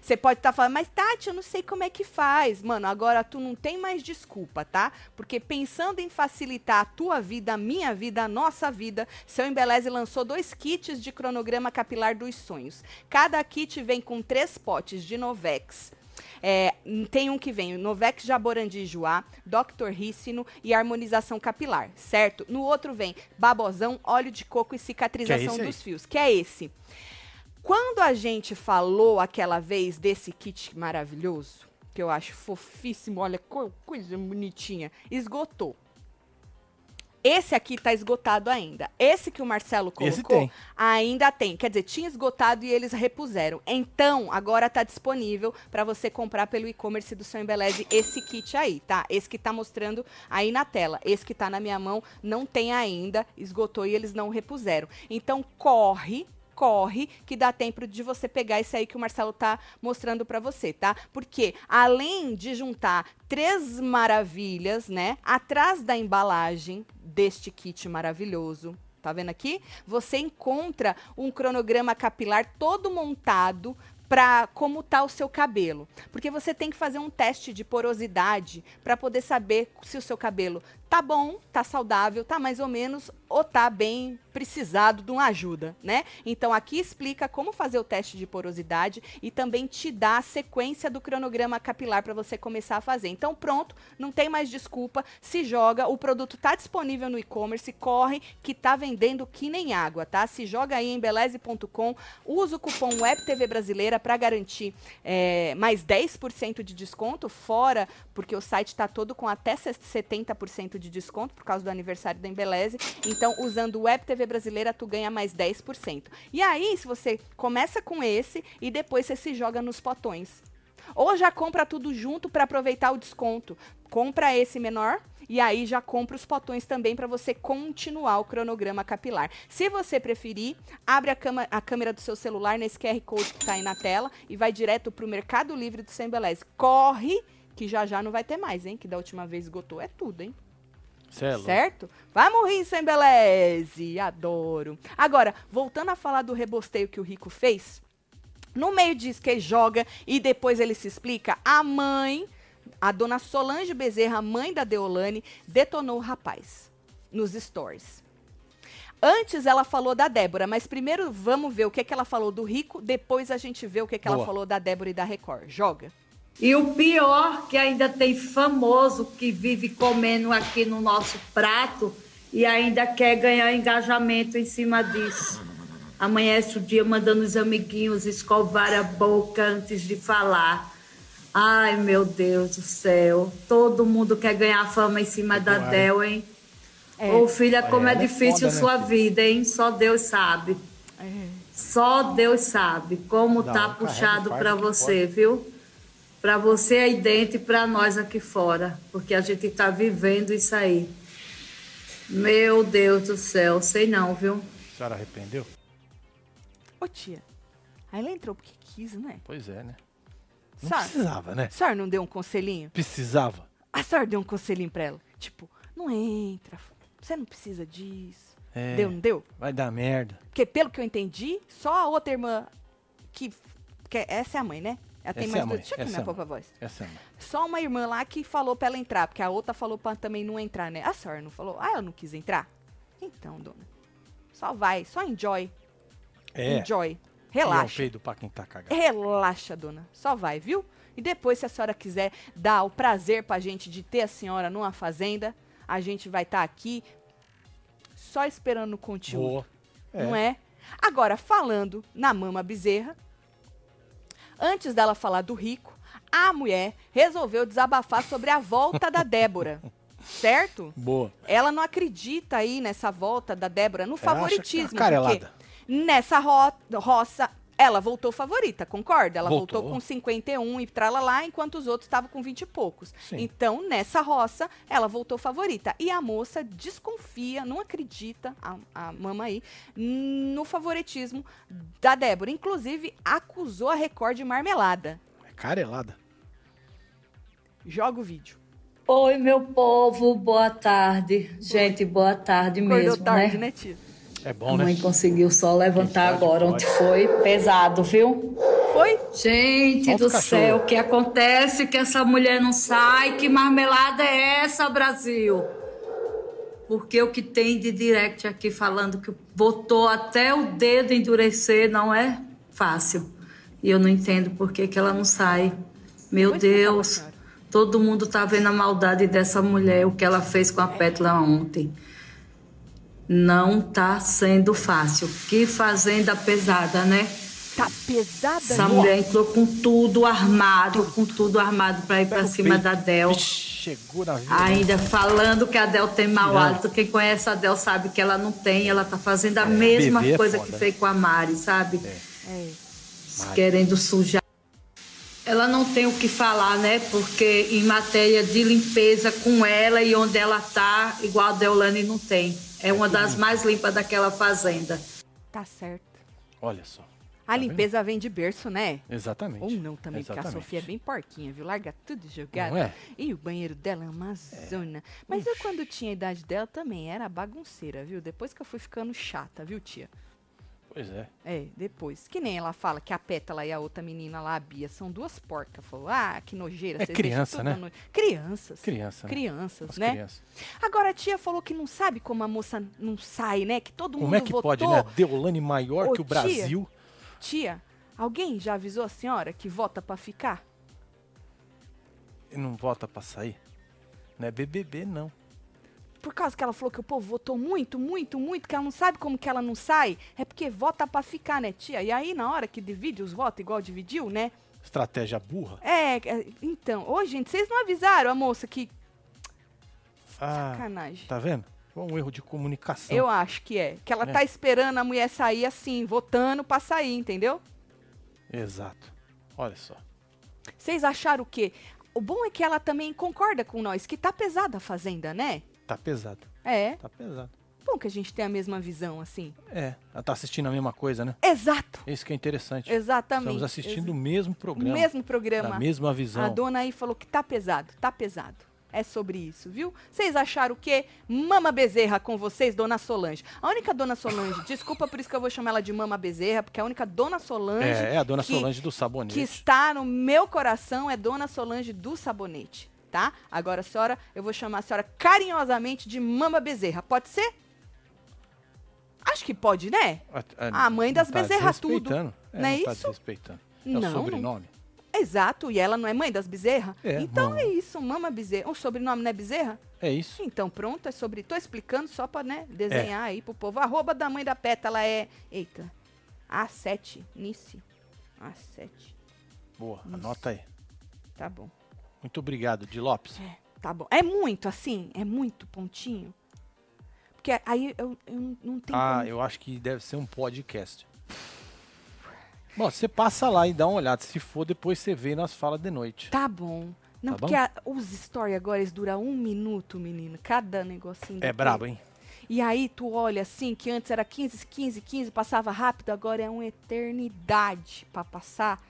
você pode estar falando, mas Tati, eu não sei como é que faz. Mano, agora tu não tem mais desculpa, tá? Porque pensando em facilitar a tua vida, a minha vida, a nossa vida, seu Embeleze lançou dois kits de cronograma capilar dos sonhos. Cada kit vem com três potes de Novex. É, tem um que vem Novex Jaborandi Joá, Dr. Rícino e harmonização capilar, certo? No outro vem babosão, óleo de coco e cicatrização aí. dos fios, que é esse. Quando a gente falou aquela vez desse kit maravilhoso, que eu acho fofíssimo, olha, co- coisa bonitinha, esgotou. Esse aqui tá esgotado ainda. Esse que o Marcelo colocou tem. ainda tem. Quer dizer, tinha esgotado e eles repuseram. Então, agora tá disponível para você comprar pelo e-commerce do seu Embeleze esse kit aí, tá? Esse que tá mostrando aí na tela. Esse que tá na minha mão não tem ainda, esgotou e eles não repuseram. Então, corre corre que dá tempo de você pegar esse aí que o Marcelo tá mostrando para você, tá? Porque além de juntar três maravilhas, né, atrás da embalagem deste kit maravilhoso, tá vendo aqui? Você encontra um cronograma capilar todo montado para como tá o seu cabelo, porque você tem que fazer um teste de porosidade para poder saber se o seu cabelo tá bom, tá saudável, tá mais ou menos ou tá bem precisado de uma ajuda, né? Então aqui explica como fazer o teste de porosidade e também te dá a sequência do cronograma capilar para você começar a fazer. Então pronto, não tem mais desculpa, se joga, o produto tá disponível no e-commerce, corre que tá vendendo que nem água, tá? Se joga aí em beleze.com, usa o cupom WebTV Brasileira para garantir é, mais 10% de desconto, fora, porque o site tá todo com até 70% de desconto por causa do aniversário da Embeleze. Então, usando o Web TV Brasileira, tu ganha mais 10%. E aí, se você começa com esse e depois você se joga nos potões. Ou já compra tudo junto para aproveitar o desconto. Compra esse menor e aí já compra os potões também para você continuar o cronograma capilar. Se você preferir, abre a, a câmera do seu celular nesse QR Code que está aí na tela e vai direto para o Mercado Livre do Sem Beleza. Corre, que já já não vai ter mais, hein? Que da última vez esgotou é tudo, hein? Cê é. Certo? Vamos rir sem beleze. Adoro. Agora, voltando a falar do rebosteio que o Rico fez, no meio disso que ele joga e depois ele se explica, a mãe, a dona Solange Bezerra, mãe da Deolane, detonou o rapaz nos stories. Antes ela falou da Débora, mas primeiro vamos ver o que, que ela falou do Rico, depois a gente vê o que, que ela falou da Débora e da Record. Joga. E o pior, que ainda tem famoso que vive comendo aqui no nosso prato e ainda quer ganhar engajamento em cima disso. Amanhece o dia mandando os amiguinhos escovar a boca antes de falar. Ai, meu Deus do céu. Todo mundo quer ganhar fama em cima da Eduardo. Del, hein? É. Ô filha, como é é difícil foda, né, sua filha? vida, hein? Só Deus sabe. É. Só Deus sabe como Não, tá puxado para você, viu? Para você aí dentro e para nós aqui fora, porque a gente tá vivendo isso aí. Meu Deus do céu, sei não, viu? A senhora arrependeu? Ô tia, aí ela entrou porque quis, né? Pois é, né? Não precisava, né? A senhora não deu um conselhinho? Precisava. A senhora deu um conselhinho pra ela. Tipo, não entra, você não precisa disso. É. Deu, não deu? Vai dar merda. Porque pelo que eu entendi, só a outra irmã que. que essa é a mãe, né? Ela tem Essa é mais a duas. Deixa eu essa comer é voz. Essa é a mãe. Só uma irmã lá que falou pra ela entrar, porque a outra falou pra também não entrar, né? A senhora não falou? Ah, eu não quis entrar? Então, dona. Só vai, só enjoy. É. Enjoy. É Relaxa. peido pra quem tá cagado. Relaxa, dona. Só vai, viu? E depois, se a senhora quiser dar o prazer pra gente de ter a senhora numa fazenda, a gente vai estar aqui só esperando o conteúdo. Boa. É. Não é? Agora, falando na mama bezerra, antes dela falar do rico, a mulher resolveu desabafar sobre a volta da Débora. Certo? Boa. Ela não acredita aí nessa volta da Débora no Ela acha que é favoritismo. uma carelada. porque nessa ro roça, ela voltou favorita, concorda? Ela voltou, Voltou. com 51 e tralalá, enquanto os outros estavam com 20 e poucos. Sim. Então, nessa roça, ela voltou favorita. E a moça desconfia, não acredita, a, a mama aí, no favoritismo da Débora. Inclusive, acusou a Record de marmelada. É carelada. Joga o vídeo. Oi, meu povo, boa tarde. Gente, boa tarde Acordou mesmo, tarde, né? né, tia? É A bom, né? mãe conseguiu só levantar agora. pode. Ontem foi pesado, viu? Foi? Gente Solta do cachorro. céu, o que acontece que essa mulher não sai? Que marmelada é essa, Brasil? Porque o que tem de direct aqui falando que botou até o dedo endurecer não é fácil. E eu não entendo por que, que ela não sai. Meu Deus, todo mundo tá vendo a maldade dessa mulher, o que ela fez com a Pétala ontem. Não tá sendo fácil. Que fazenda pesada, né? Tá pesada, Essa mulher entrou com tudo armado, com tudo armado pra ir o cima peito. da Del. Chegou na vida. Ainda falando que a Del tem mau hálito. Quem conhece a Del sabe que ela não tem. Ela tá fazendo a mesma bebê é coisa foda, que né? fez com a Mari, sabe? É. Mari. Querendo sujar. Ela não tem o que falar, né? Porque em matéria de limpeza com ela e onde ela tá, igual a Deolane não tem. É uma das mais limpas daquela fazenda. Tá certo. Olha só. A Tá limpeza vem de berço, né? Exatamente. Ou não também, porque a Exatamente. Sofia é bem porquinha, viu? Larga tudo jogado. Não é? E o banheiro dela é uma zona. Mas eu, quando tinha a idade dela, também era bagunceira, viu? Depois que eu fui ficando chata, viu, tia? Pois é. É, depois. Que nem ela fala que a Pétala e a outra menina lá, a Bia, são duas porcas. Falou, ah, que nojeira. É criança, né? no- Crianças. Criança. né? Crianças, As né? crianças. Agora a tia falou que não sabe como a moça não sai, né? Que todo Como mundo é que votou. pode, né? Deolane maior Ô, que o tia. Brasil. Tia, alguém já avisou a senhora que vota pra ficar? E não vota pra sair? Não é BBB, não. Por causa que ela falou que o povo votou muito, muito, muito, que ela não sabe como que ela não sai, é porque vota pra ficar, né, tia? E aí, na hora que divide os votos, igual dividiu, né? Estratégia burra. É, é, então, ô, gente, vocês não avisaram a moça que. Ah, Sacanagem. tá vendo? Foi um erro de comunicação. Eu acho que é. Que ela É. tá esperando a mulher sair assim, votando pra sair, entendeu? Exato. Olha só. Vocês acharam o quê? O bom é que ela também concorda com nós, que tá pesada a fazenda, né? Tá pesado. É. Tá pesado. Bom que a gente tem a mesma visão, assim. É, ela tá assistindo a mesma coisa, né? Exato. Isso que é interessante. Exatamente. Estamos assistindo o Exa- mesmo programa. mesmo programa. Na mesma visão. A dona aí falou que tá pesado, tá pesado. É sobre isso, viu? Vocês acharam o quê? Mama Bezerra com vocês, dona Solange. A única dona Solange, desculpa por isso que eu vou chamar ela de Mama Bezerra, porque a única dona Solange. É, é a dona que- Solange do sabonete. que está no meu coração é Dona Solange do Sabonete, tá? Agora, senhora, eu vou chamar a senhora carinhosamente de Mama Bezerra. Pode ser? Acho que pode, né? A, A mãe das tá Bezerra tudo. É, Não é tá isso? desrespeitando. É Não, o não. sobrenome. Exato, e ela não é mãe das Bezerra? É, então mama. é isso, Mama Bezerra. O sobrenome não é Bezerra? É isso. Então pronto, é sobre. Tô explicando só pra, né, desenhar aí pro povo. Arroba da mãe da pétala é. Eita. A7, Nice. A7. Boa, anota aí. Tá bom. Muito obrigado, Di Lopes. É, tá bom. É muito assim? É muito pontinho? Porque aí eu, eu não- tenho Ah, como- eu acho que deve ser um podcast. Bom, você passa lá e dá uma olhada. Se for, depois você vê e nós fala de noite. Tá bom. Não, Tá porque a- os stories agora eles duram um minuto, menino. Cada negocinho. É brabo, hein? E aí tu olha assim, que antes era 15, 15, 15, passava rápido, agora é uma eternidade pra passar.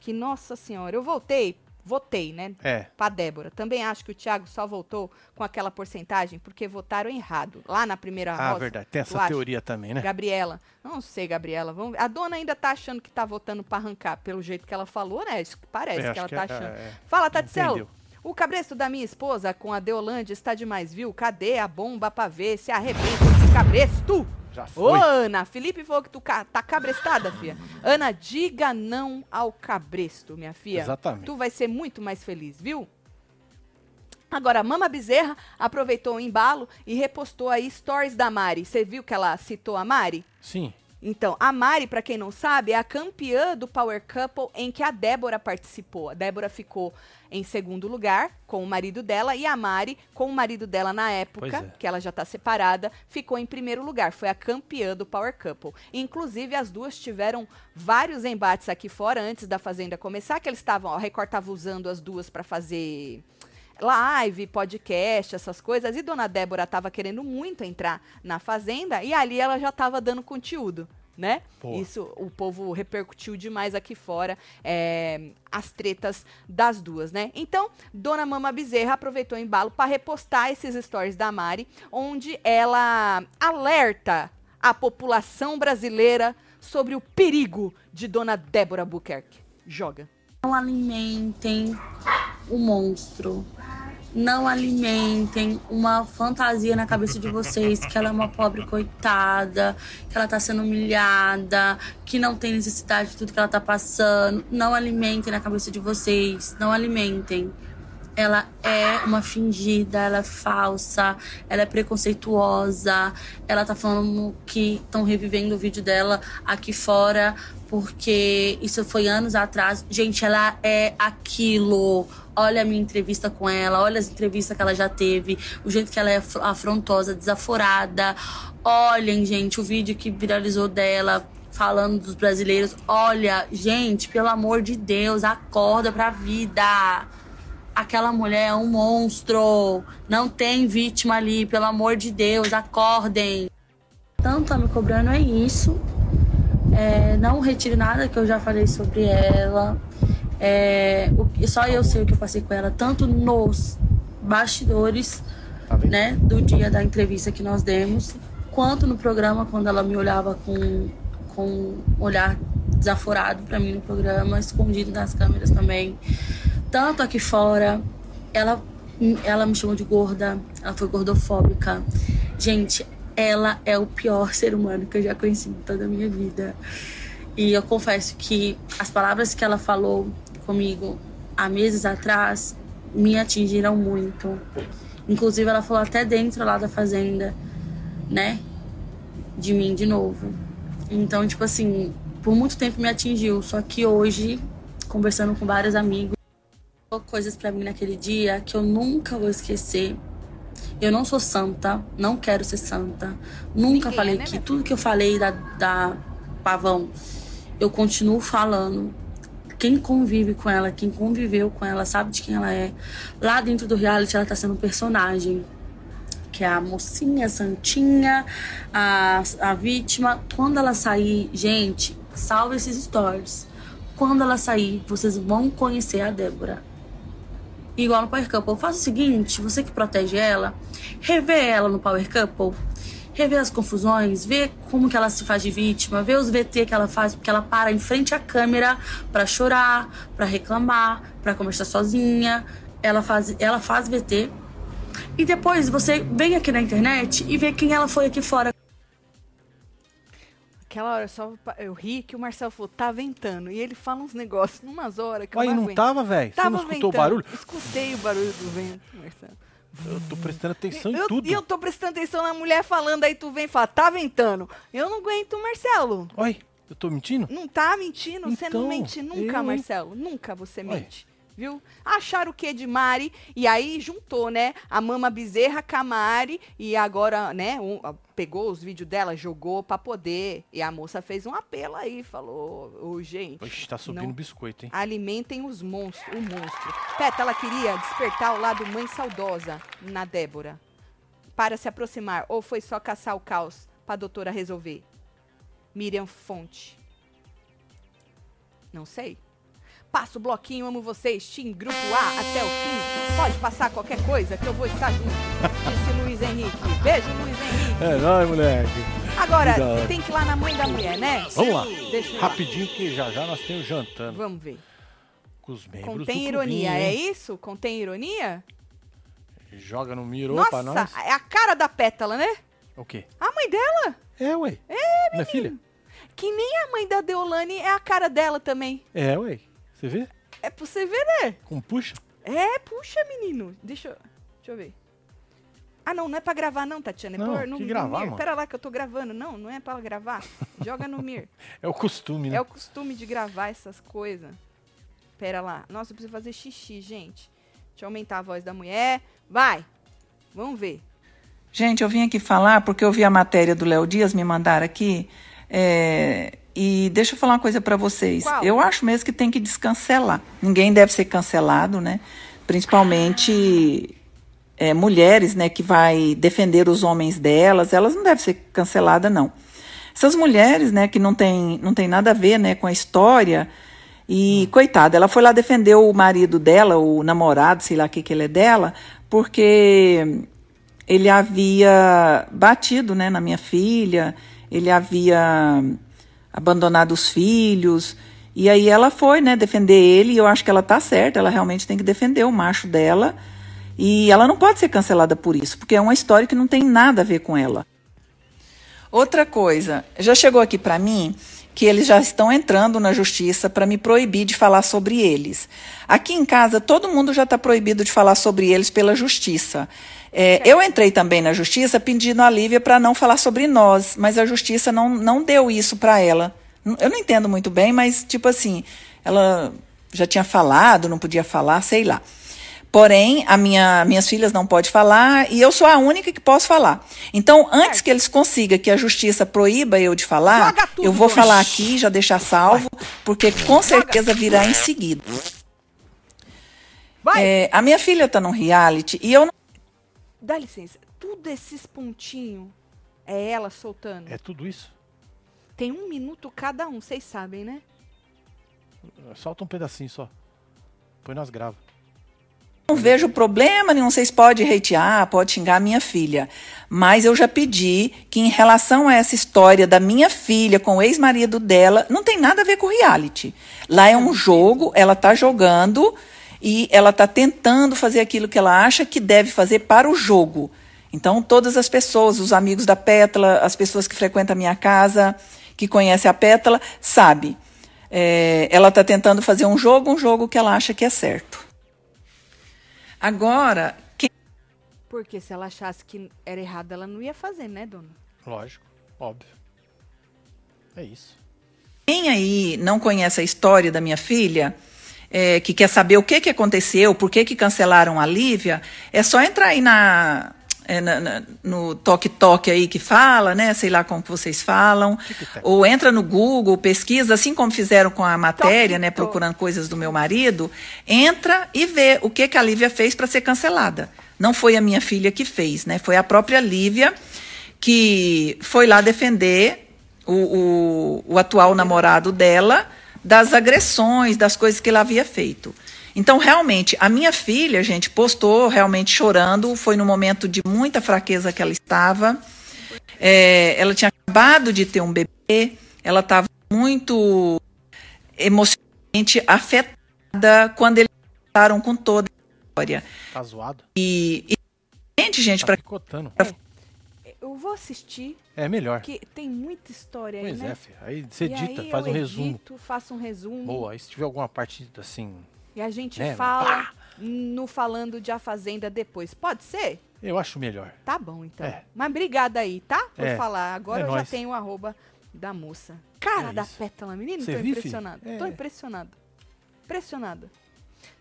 Que, nossa senhora, eu voltei, votei, né? É. Pra Débora. Também acho que o Thiago só votou com aquela porcentagem porque votaram errado. Lá na primeira Ah, roça. verdade. Tem essa acha? teoria também, né? Gabriela. Não sei, Gabriela. Vamos. A dona ainda tá achando que tá votando pra arrancar, pelo jeito que ela falou, né? Isso Parece É, que ela que tá é- achando. é, é. Fala, Tatselo. O cabresto da minha esposa com a Deolândia está demais, viu? Cadê a bomba pra ver se arrebenta esse cabresto? Já Ô, foi. Ana, Felipe falou que tu ca- tá cabrestada, filha. Ana, diga não ao cabresto, minha filha. Exatamente. Tu vai ser muito mais feliz, viu? Agora, a Mama Bezerra aproveitou o embalo e repostou aí stories da Mari. Você viu que ela citou a Mari? Sim. Então, a Mari, pra quem não sabe, é a campeã do Power Couple em que a Débora participou. A Débora ficou em segundo lugar com o marido dela e a Mari, com o marido dela na época, é. que ela já tá separada, ficou em primeiro lugar. Foi a campeã do Power Couple. Inclusive, as duas tiveram vários embates aqui fora antes da Fazenda começar, que eles estavam, a Record tava usando as duas pra fazer live, podcast, essas coisas. E Dona Débora tava querendo muito entrar na Fazenda e ali ela já tava dando conteúdo, né? Isso o povo repercutiu demais aqui fora, é, as tretas das duas, né? Então, Dona Mama Bezerra aproveitou o embalo para repostar esses stories da Mari, onde ela alerta a população brasileira sobre o perigo de Dona Débora Buquerque. Joga. Não alimentem o monstro. Não alimentem uma fantasia na cabeça de vocês que ela é uma pobre coitada, que ela tá sendo humilhada, que não tem necessidade de tudo que ela tá passando. Não alimentem na cabeça de vocês. Não alimentem. Ela é uma fingida, ela é falsa, ela é preconceituosa. Ela tá falando que estão revivendo o vídeo dela aqui fora, porque isso foi anos atrás. Gente, ela é aquilo. Olha a minha entrevista com ela, olha as entrevistas que ela já teve, o jeito que ela é afro- afrontosa, desaforada. Olhem, gente, o vídeo que viralizou dela falando dos brasileiros. Olha, gente, pelo amor de Deus, acorda pra vida. Aquela mulher é um monstro. Não tem vítima ali, pelo amor de Deus, acordem. Tanto tá me cobrando é isso. É, não retire nada que eu já falei sobre ela. É, o que- só eu sei o que eu passei com ela, tanto nos bastidores, Tá né, do dia da entrevista que nós demos, quanto no programa, quando ela me olhava com, com um olhar desaforado pra mim no programa, escondido das câmeras também. Tanto aqui fora, ela, ela me chamou de gorda, ela foi gordofóbica. Gente, ela é o pior ser humano que eu já conheci em toda a minha vida. E eu confesso que as palavras que ela falou comigo há meses atrás me atingiram muito. Inclusive, ela falou até dentro lá da fazenda, né? De mim de novo. Então, tipo assim, por muito tempo me atingiu. Só que hoje, conversando com vários amigos, coisas pra mim naquele dia que eu nunca vou esquecer. Eu não sou santa, não quero ser santa. Nunca Ninguém é, falei né, que tudo que eu falei da, da Pavão, eu continuo falando. Quem convive com ela, quem conviveu com ela, sabe de quem ela é. Lá dentro do reality, ela tá sendo um personagem. Que é a mocinha, a santinha, a, a vítima. Quando ela sair, gente, salve esses stories. Quando ela sair, vocês vão conhecer a Débora. Igual no Power Couple. Faça o seguinte, você que protege ela, revê ela no Power Couple. Revê as confusões, vê como que ela se faz de vítima, vê os VT que ela faz, porque ela para em frente à câmera pra chorar, pra reclamar, pra conversar sozinha. Ela faz, ela faz VT. E depois você vem aqui na internet e vê quem ela foi aqui fora. Aquela hora só eu ri que o Marcelo falou, tá ventando. E ele fala uns negócios numas horas que eu não não aguento. tava, velho? Você não escutou o ventando. barulho? Escutei o barulho do vento, Marcelo. Eu tô prestando atenção em tudo. E eu tô prestando atenção na mulher falando, aí tu vem e fala, tá ventando. Eu não aguento, Marcelo. Oi, eu tô mentindo? Não tá mentindo? Você não Então, mente nunca, eu? Marcelo. Nunca você mente. Viu? Acharam o que de Mari e aí juntou, né? A Mama Bezerra com a Mari e agora, né? um- a- pegou os vídeos dela, jogou pra poder. E a moça fez um apelo aí, falou: Ô, gente. Oxe, tá subindo Não. biscoito, hein? Alimentem os monstros, o monstro. Peta, ela queria despertar o lado mãe saudosa na Débora. Para se aproximar, ou foi só caçar o caos pra doutora resolver? Miriam Fonte. Não sei. Passa o bloquinho, amo vocês. Team Grupo A até o fim. Pode passar qualquer coisa que eu vou estar junto. Disse Luiz Henrique. Beijo, Luiz Henrique. É nóis, moleque. Agora, tem que ir lá na mãe da mulher, né? Vamos lá. Ir lá. Rapidinho, que já já nós temos jantando Vamos ver. com os membros Contém do ironia, clubinho, é hein? isso? Contém ironia? Joga no miro pra Nossa, nós. é a cara da pétala, né? O quê? A mãe dela. É, ué. É, Minha filha? Que nem a mãe da Deolane é a cara dela também. É, ué. Você vê? É pra você ver, né? Como puxa? É, puxa, menino. Deixa eu, deixa eu ver. Ah, não, não é pra gravar não, Tatiana. É Não, pôr que gravar, Mir. mano? Pera lá que eu tô gravando. Não, não é pra gravar. Joga no Mir. É o costume, né? É o costume de gravar essas coisas. Pera lá. Nossa, eu preciso fazer xixi, gente. Deixa eu aumentar a voz da mulher. Vai. Vamos ver. Gente, eu vim aqui falar porque eu vi a matéria do Léo Dias me mandar aqui. é, e deixa eu falar uma coisa para vocês. Qual? Eu acho mesmo que tem que descancelar. Ninguém deve ser cancelado, né? Principalmente é, mulheres, né, que vai defender os homens delas, elas não devem ser canceladas, não. Essas mulheres, né, que não tem, não tem nada a ver, né, com a história. E, coitada, ela foi lá defender o marido dela, o namorado, sei lá o que, que ele é dela, porque ele havia batido né, na minha filha, ele havia abandonado os filhos. E aí ela foi né, defender ele, e eu acho que ela tá certa, ela realmente tem que defender o macho dela. E ela não pode ser cancelada por isso, porque é uma história que não tem nada a ver com ela. Outra coisa, já chegou aqui para mim que eles já estão entrando na justiça para me proibir de falar sobre eles. Aqui em casa, todo mundo já está proibido de falar sobre eles pela justiça. É, eu entrei também na justiça pedindo a Lívia para não falar sobre nós, mas a justiça não, não deu isso para ela. Eu não entendo muito bem, mas, tipo assim, ela já tinha falado, não podia falar, sei lá. Porém, a minha, minhas filhas não podem falar e eu sou a única que posso falar. Então, antes que eles consigam que a justiça proíba eu de falar, eu vou falar aqui, já deixar salvo, porque com certeza virá em seguida. É, a minha filha está num reality e eu não Dá licença. Tudo esses pontinhos é ela soltando. É tudo isso? Tem um minuto cada um, vocês sabem, né? Solta um pedacinho só. Põe nós grava. Não vejo problema nenhum, vocês podem hatear, pode xingar a minha filha. Mas eu já pedi que, em relação a essa história da minha filha com o ex-marido dela, não tem nada a ver com reality. Lá é um jogo, ela está jogando e ela está tentando fazer aquilo que ela acha que deve fazer para o jogo. Então, todas as pessoas, os amigos da Pétala, as pessoas que frequentam a minha casa, que conhecem a Pétala, sabe. É, ela está tentando fazer um jogo, um jogo que ela acha que é certo. Agora, quem Porque se ela achasse que era errado, ela não ia fazer, né, dona? Lógico, óbvio. É isso. Quem aí não conhece a história da minha filha, é, que quer saber o que, que aconteceu, por que, que cancelaram a Lívia, é só entrar aí na, é, na- na- no Toque Toque aí que fala, né? Sei lá como que vocês falam. Tic-tac. Ou entra no Google, pesquisa, assim como fizeram com a matéria, Toque né? Toque. Procurando coisas do meu marido. Entra e vê o que, que a Lívia fez para ser cancelada. Não foi a minha filha que fez, né? Foi a própria Lívia que foi lá defender o, o, o atual namorado dela das agressões, das coisas que ele havia feito. Então, realmente, a minha filha, gente, postou realmente chorando. Foi no momento de muita fraqueza que ela estava. É, ela tinha acabado de ter um bebê. Ela estava muito emocionalmente afetada quando eles passaram com toda a história. Tá zoado? E, e gente, gente, Tá para. Eu vou assistir, É melhor. porque tem muita história aí, Pois né? é, filho. Aí você edita, aí faz um resumo. edito, faço um resumo. Boa. Aí se tiver alguma parte assim. E a gente Né, fala no Falando de A Fazenda depois. Pode ser? Eu acho melhor. Tá bom, então. É. Mas obrigada aí, tá? Por É. falar. Agora É eu já nóis. tenho o arroba da moça. Cara É da pétala, menino, Você tô impressionada. Tô É. impressionada.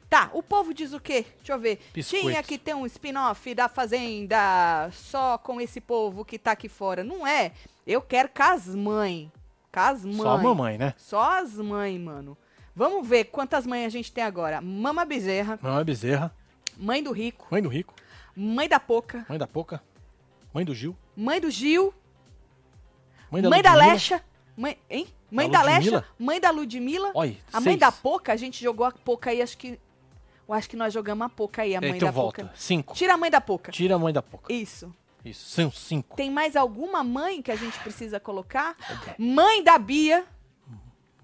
Tá, o povo diz o quê? Deixa eu ver. Tinha que ter um spin-off da Fazenda só com esse povo que tá aqui fora. Não é. Eu quero com as mães. Com as mães. Só a mamãe, né? Só as mães, mano. Vamos ver quantas mães a gente tem agora. Mama Bezerra, Mamãe Bezerra, mãe do Rico, mãe do Rico, mãe da Poca, mãe da Poca, mãe do Gil, mãe do Gil, mãe mãe da da, Ludmilla. Lecha, mãe, hein? Mãe Da da, Lecha, mãe da Ludmilla, Olha, a mãe seis. da Poca, a gente jogou a Poca aí, acho que eu acho que nós jogamos a Poca aí, a mãe Então da volta. Poca. Cinco. Tira a mãe da Poca. Tira a mãe da Poca. Isso. Isso, são cinco. Tem mais alguma mãe que a gente precisa colocar? Mãe da Bia.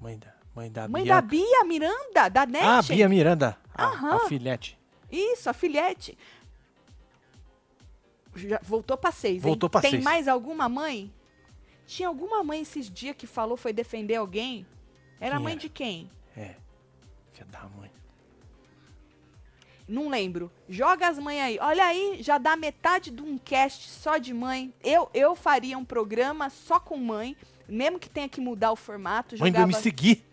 Mãe da, mãe da Mãe Bia. da Bia Miranda, da NET. Ah, Bia Miranda, a, Aham. a filhete. Isso, a filhete. Já voltou pra seis, hein? Voltou pra Tem seis. mais alguma mãe? Tinha alguma mãe esses dias que falou foi defender alguém? Era Quem mãe era? de quem? É, filha da mãe. Não lembro. Joga as mães aí. Olha aí, já dá metade de um cast só de mãe. Eu, eu faria um programa só com mãe, mesmo que tenha que mudar o formato. Mãe do me seguir.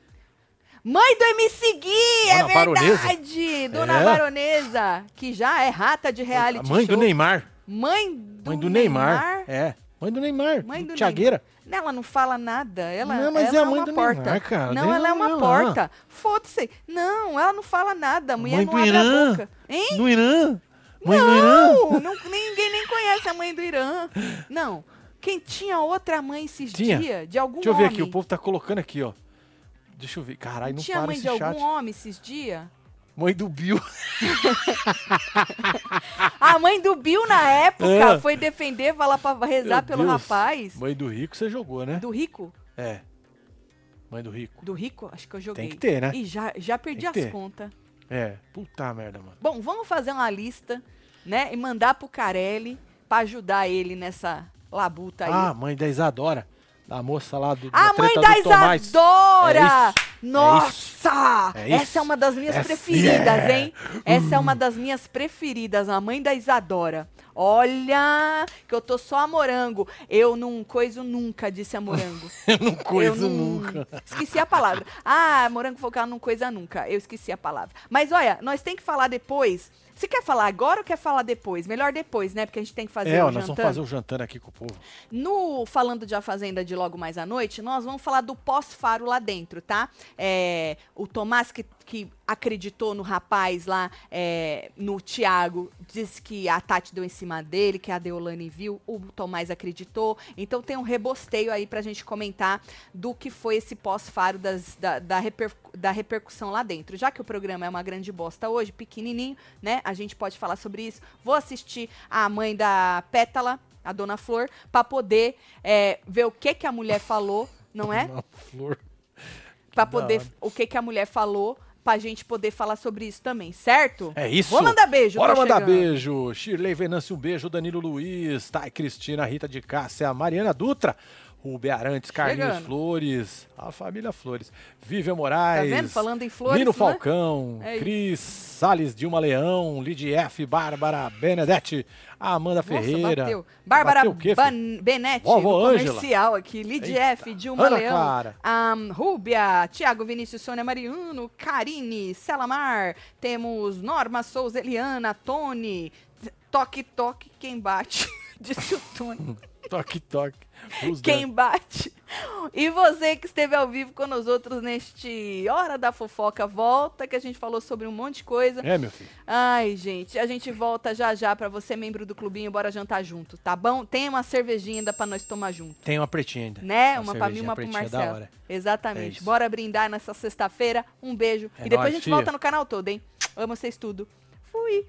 Mãe do MC Gui, é Dona Baronesa. verdade! Dona É. Baronesa, que já é rata de reality mãe show. do Neymar. Mãe do, Mãe do Neymar. É, mãe do Neymar. Mãe do. Neymar. Ela não fala nada. Ela, Não, mas ela é a é mãe uma do porta. Neymar, cara. Não, ela é uma porta. Foda-se. Não, ela não fala nada. A mulher Mãe não do abre Irã. a boca. Hein? Do Irã. Mãe do Irã. Não, não, ninguém nem conhece a mãe do Irã. Não. Quem tinha outra mãe esses Tinha. dias? De algum Deixa eu ver homem. aqui, o povo tá colocando aqui, ó. Deixa eu ver. Caralho, não tinha para mãe esse de chat. algum homem esses dias? Mãe do Bill. A mãe do Bill, na época, É. foi defender, falar pra rezar Meu pelo Deus. rapaz. Mãe do Rico você jogou, né? Do rico? É. Mãe do Rico. Do rico? Acho que eu joguei. Tem que ter, né? E já, já perdi as contas. É. Puta merda, mano. Bom, vamos fazer uma lista, né? E mandar pro Carelli pra ajudar ele nessa labuta aí. Ah, mãe da Isadora. Da moça lá do. a mãe da. Isadora! É isso. Nossa! É. Essa é uma das minhas Essa preferidas, é. hein? Essa é uma das minhas preferidas, a mãe da Isadora. Olha, que eu tô só a morango. Eu não coiso nunca, disse a morango. Eu não coiso Eu não- nunca. Esqueci a palavra. Ah, morango focal não coisa nunca. Eu esqueci a palavra. Mas olha, nós tem que falar depois. Você quer falar agora ou quer falar depois? Melhor depois, né? Porque a gente tem que fazer É, o ó, nós vamos fazer o jantando aqui com o povo. No Falando de A Fazenda de logo mais à noite, nós vamos falar do pós-faro lá dentro, tá? É, o Tomás que, que acreditou no rapaz lá, é, no Tiago, disse que a Tati deu em cima dele, que a Deolane viu, o Tomás acreditou. Então tem um rebosteio aí pra gente comentar do que foi esse pós-faro das- da, da, reper- da repercussão lá dentro. Já que o programa é uma grande bosta hoje, pequenininho, né? A gente pode falar sobre isso. Vou assistir a mãe da Pétala, a Dona Flor, pra poder é, ver o que que a mulher falou, não é? Uma flor. Pra da poder o que que a mulher falou, pra gente poder falar sobre isso também, certo? É isso. Vou mandar beijo, Bora mandar chegando. beijo. Shirley Venâncio, um beijo. Danilo Luiz, Thay Cristina, Rita de Cássia, Mariana Dutra, Rubem Arantes, Carlinhos Chegando. Flores, a família Flores, Vivian Tá Moraes. vendo? Falando em flores, Nino né? Falcão, É. Cris Salles, Dilma Leão, Lidia F, Bárbara Benedetti, Amanda Nossa, Ferreira. bateu. Bárbara Bateu quê, Benetti, Ângela. comercial aqui. Lidia Eita. F, Dilma Ana Leão. Clara. ahn, Rúbia, Tiago Vinícius, Sônia Mariano, Karine, Selamar. Temos Norma Souza, Eliana, Tony. Toque, toque, quem bate? Disse o Tony. Toque, toque. Quem bate? E você que esteve ao vivo com nós outros neste Hora da Fofoca, volta que a gente falou sobre um monte de coisa. É, meu filho. Ai, gente, a gente volta já já pra você, membro do clubinho, bora jantar junto, tá bom? Tem uma cervejinha ainda pra nós tomar junto. Tem uma pretinha ainda. Né? Uma, pra mim, cervejinha uma pro Marcelo. É Exatamente. isso. Bora brindar nessa sexta-feira. Um beijo. É e depois nóis, a gente filho. volta no canal todo, hein? Amo vocês tudo. Fui.